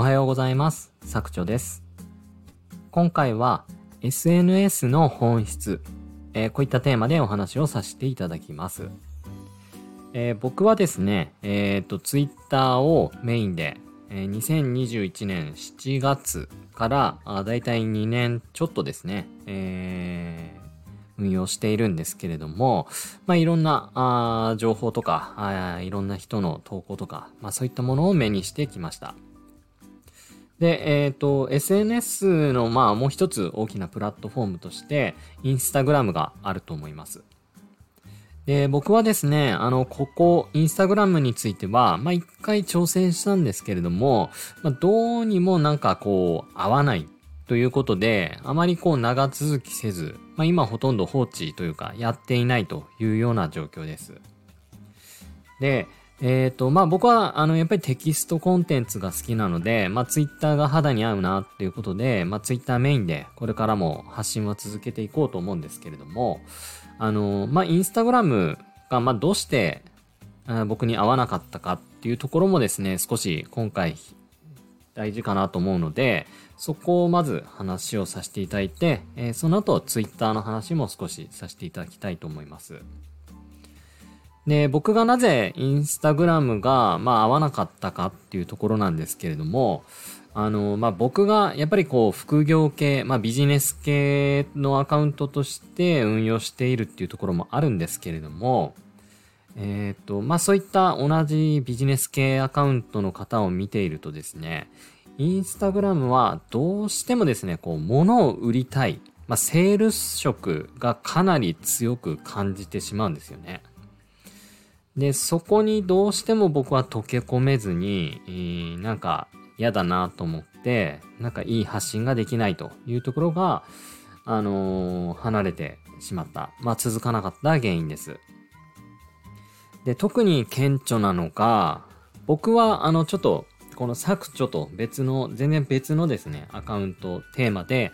おはようございます。作長です。今回は SNS の本質、えーこういったテーマでお話をさせていただきます。えー僕はですね、えっ、と、Twitter をメインで、えー2021年7月から、あだいたい2年ちょっとですね、えー運用しているんですけれども、まあ、いろんなあ情報とかあ、いろんな人の投稿とか、まあ、そういったものを目にしてきました。で、えっ、と、SNS の、まあ、もう一つ大きなプラットフォームとして、インスタグラムがあると思います。で、僕はですね、あの、ここ、インスタグラムについては、まあ、一回挑戦したんですけれども、まあ、どうにもなんかこう、合わないということで、あまりこう、長続きせず、まあ、今ほとんど放置というか、やっていないというような状況です。で、えっ、と、まあ僕は、あの、やっぱりテキストコンテンツが好きなので、まあツイッターが肌に合うなっていうことで、まあツイッターメインでこれからも発信は続けていこうと思うんですけれども、あの、まあインスタグラムが、まあどうして僕に合わなかったかっていうところもですね、少し今回大事かなと思うので、そこをまず話をさせていただいて、えーその後ツイッターの話も少しさせていただきたいと思います。で、僕がなぜインスタグラムが、まあ合わなかったかっていうところなんですけれども、あの、まあ僕がやっぱりこう副業系、まあビジネス系のアカウントとして運用しているっていうところもあるんですけれども、えっ、と、まあそういった同じビジネス系アカウントの方を見ているとですね、インスタグラムはどうしてもですね、こう物を売りたい、まあセールス色がかなり強く感じてしまうんですよね。で、そこにどうしても僕は溶け込めずに、なんか嫌だなと思って、なんかいい発信ができないというところが、あのー離れてしまった。まあ続かなかった原因です。で、特に顕著なのが、僕はあのちょっと、この削除と別の、全然別のですね、アカウント、テーマで、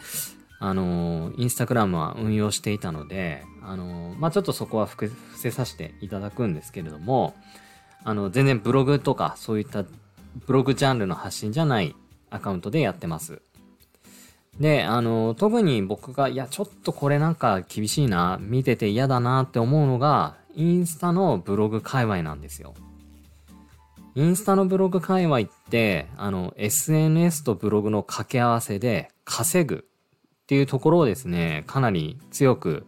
あのーインスタグラムは運用していたので、あのまあ、ちょっとそこは伏せさせていただくんですけれども、あの、全然ブログとかそういったブログジャンルの発信じゃないアカウントでやってます。で、あの特に僕が、いや、ちょっとこれなんか厳しいな、見てて嫌だなって思うのが、インスタのブログ界隈なんですよ。インスタのブログ界隈って、あの、SNS とブログの掛け合わせで稼ぐっていうところをですね、かなり強く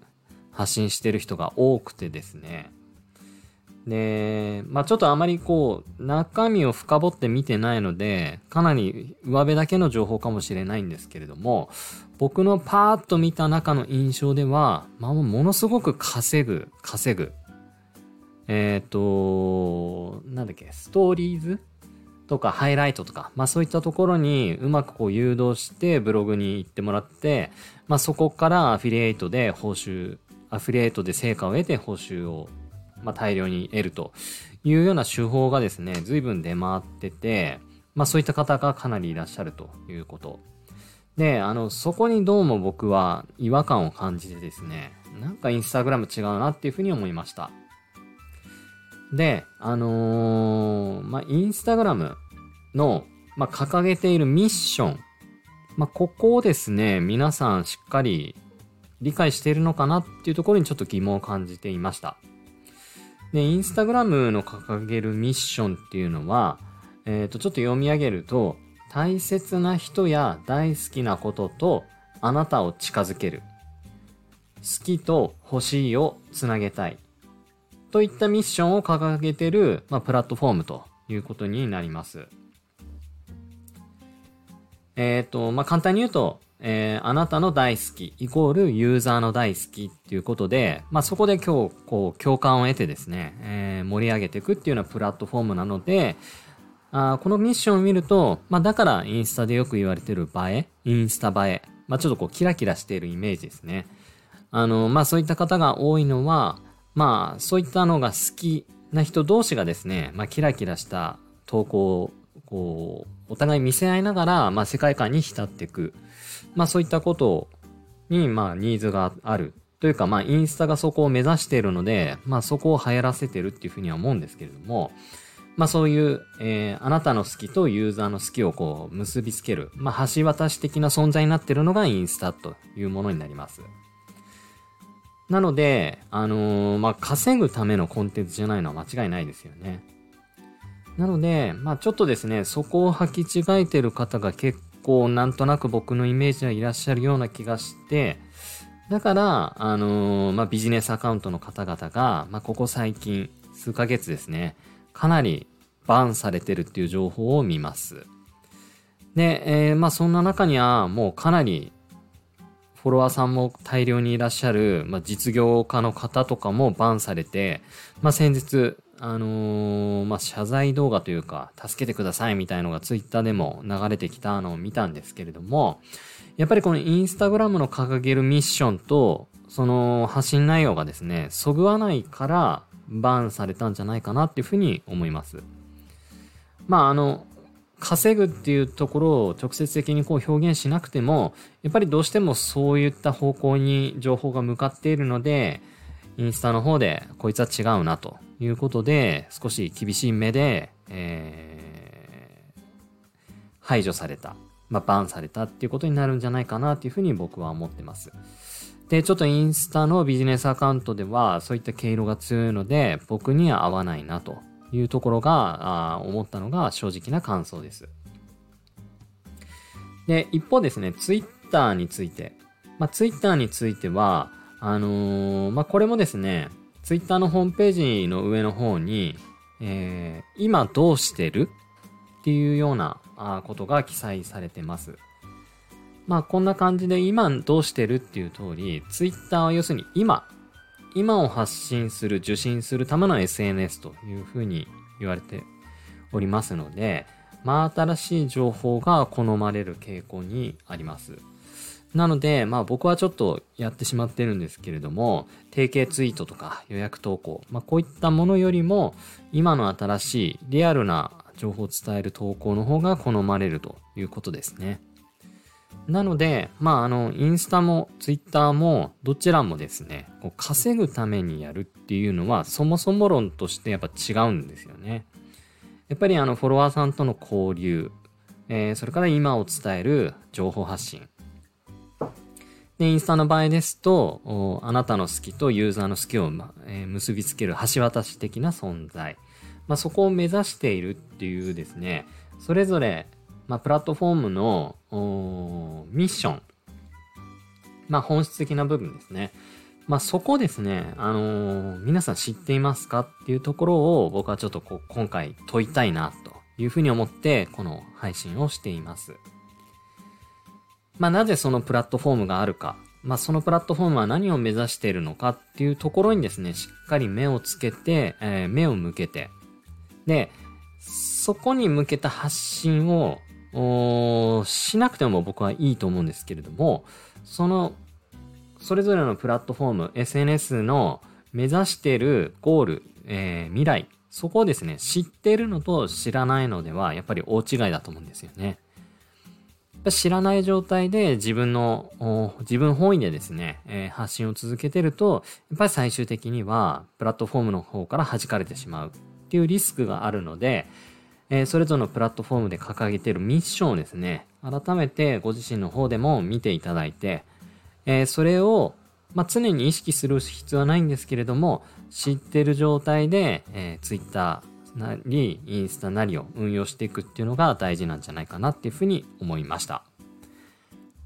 発信してる人が多くてですね。で、まあちょっとあまりこう、中身を深掘って見てないので、かなり上辺だけの情報かもしれないんですけれども、僕のパーッと見た中の印象では、まあものすごく稼ぐ、稼ぐ。えっ、と、なんだっけ、ストーリーズ？とかハイライトとか、まあそういったところにうまくこう誘導してブログに行ってもらって、まあそこからアフィリエイトで報酬、アフィリエイトで成果を得て報酬を、まあ、大量に得るというような手法がですね、随分出回ってて、まあそういった方がかなりいらっしゃるということ。で、あの、そこにどうも僕は違和感を感じてですね、なんかインスタグラム違うなっていうふうに思いました。で、あのーまあ、インスタグラムの、まあ、掲げているミッション。まあ、ここをですね、皆さんしっかり理解しているのかなっていうところにちょっと疑問を感じていました。で、インスタグラムの掲げるミッションっていうのは、えっ、と、ちょっと読み上げると、大切な人や大好きなこととあなたを近づける。好きと欲しいをつなげたい。といったミッションを掲げてる、まあ、プラットフォームということになります。えっ、と、まあ、簡単に言うと、えーあなたの大好きイコールユーザーの大好きっていうことで、まあ、そこで今日、こう、共感を得てですね、えー盛り上げていくっていうようなプラットフォームなので、あこのミッションを見ると、まあ、だからインスタでよく言われてる映え、インスタ映え、まあ、ちょっとこう、キラキラしているイメージですね。あの、まあ、そういった方が多いのは、まあ、そういったのが好きな人同士がですね、まあ、キラキラした投稿、こう、お互い見せ合いながら、まあ、世界観に浸っていく。まあ、そういったことに、まあ、ニーズがある。というか、まあ、インスタがそこを目指しているので、まあ、そこを流行らせてるっていうふうには思うんですけれども、まあそういう、えー、あなたの好きとユーザーの好きをこう結びつける、まあ橋渡し的な存在になっているのがインスタというものになります。なので、あのー、まあ稼ぐためのコンテンツじゃないのは間違いないですよね。なので、まあちょっとですね、そこを履き違えてる方が結構なんとなく僕のイメージはいらっしゃるような気がして、だから、あのー、まあビジネスアカウントの方々が、まあここ最近、数ヶ月ですね、かなりバンされてるっていう情報を見ます。で、えー、まあそんな中にはもうかなりフォロワーさんも大量にいらっしゃる、まあ、実業家の方とかもバンされて、まあ先日、あのー、まあ謝罪動画というか、助けてくださいみたいのがツイッターでも流れてきたのを見たんですけれども、やっぱりこのインスタグラムの掲げるミッションと、その発信内容がですね、そぐわないから、バンされたんじゃないかなっていうふうに思います。まああの、稼ぐっていうところを直接的にこう表現しなくても、やっぱりどうしてもそういった方向に情報が向かっているので、インスタの方でこいつは違うなということで、少し厳しい目で、えー、排除された、まあ、バンされたっていうことになるんじゃないかなっていうふうに僕は思ってます。で、ちょっとインスタのビジネスアカウントではそういった毛色が強いので僕には合わないなというところが、あ思ったのが正直な感想です。で、一方ですね、ツイッターについて。まあ、ツイッターについては、あのー、まあ、これもですね、ツイッターのホームページの上の方に、えー、今どうしてるっていうようなあことが記載されてます。まあこんな感じで今どうしてるっていう通り、ツイッターは要するに今、今を発信する、受信するための SNS というふうに言われておりますので、まあ新しい情報が好まれる傾向にあります。なので、まあ僕はちょっとやってしまってるんですけれども、定型ツイートとか予約投稿、まあこういったものよりも、今の新しいリアルな情報を伝える投稿の方が好まれるということですね。なので、まあ、あの、インスタもツイッターもどちらもですね、こう稼ぐためにやるっていうのは、そもそも論としてやっぱ違うんですよね。やっぱりあの、フォロワーさんとの交流、えー、それから今を伝える情報発信。で、インスタの場合ですと、あなたの好きとユーザーの好きを、まえー、結びつける橋渡し的な存在。まあ、そこを目指しているっていうですね、それぞれまあ、プラットフォームのミッション、まあ、本質的な部分ですね。まあ、そこですね、あのー、皆さん知っていますかっていうところを僕はちょっとこう今回問いたいなというふうに思ってこの配信をしています。まあ、なぜそのプラットフォームがあるか、まあ、そのプラットフォームは何を目指しているのかっていうところにですね、しっかり目をつけて、えー、目を向けて、で、そこに向けた発信をしなくても僕はいいと思うんですけれども、その、それぞれのプラットフォーム、SNS の目指しているゴール、えー、未来、そこをですね、知っているのと知らないのでは、やっぱり大違いだと思うんですよね。知らない状態で自分の、自分本位でですね、えー、発信を続けてると、やっぱり最終的には、プラットフォームの方から弾かれてしまう。っていうリスクがあるので、えー、それぞれのプラットフォームで掲げているミッションをですね、改めてご自身の方でも見ていただいて、えー、それを、まあ、常に意識する必要はないんですけれども、知ってる状態で、えー、Twitter なり、インスタなりを運用していくっていうのが大事なんじゃないかなっていうふうに思いました。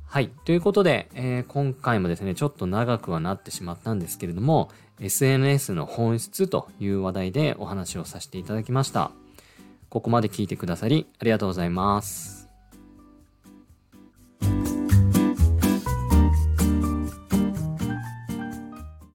はい。ということで、えー、今回もですね、ちょっと長くはなってしまったんですけれども、SNS の本質という話題でお話をさせていただきました。ここまで聞いてくださりありがとうございます。